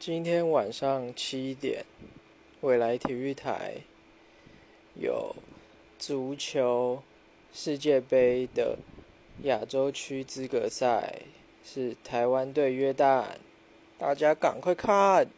今天晚上七点未来体育台有足球世界杯的亚洲区资格赛是台湾队约旦大家赶快看。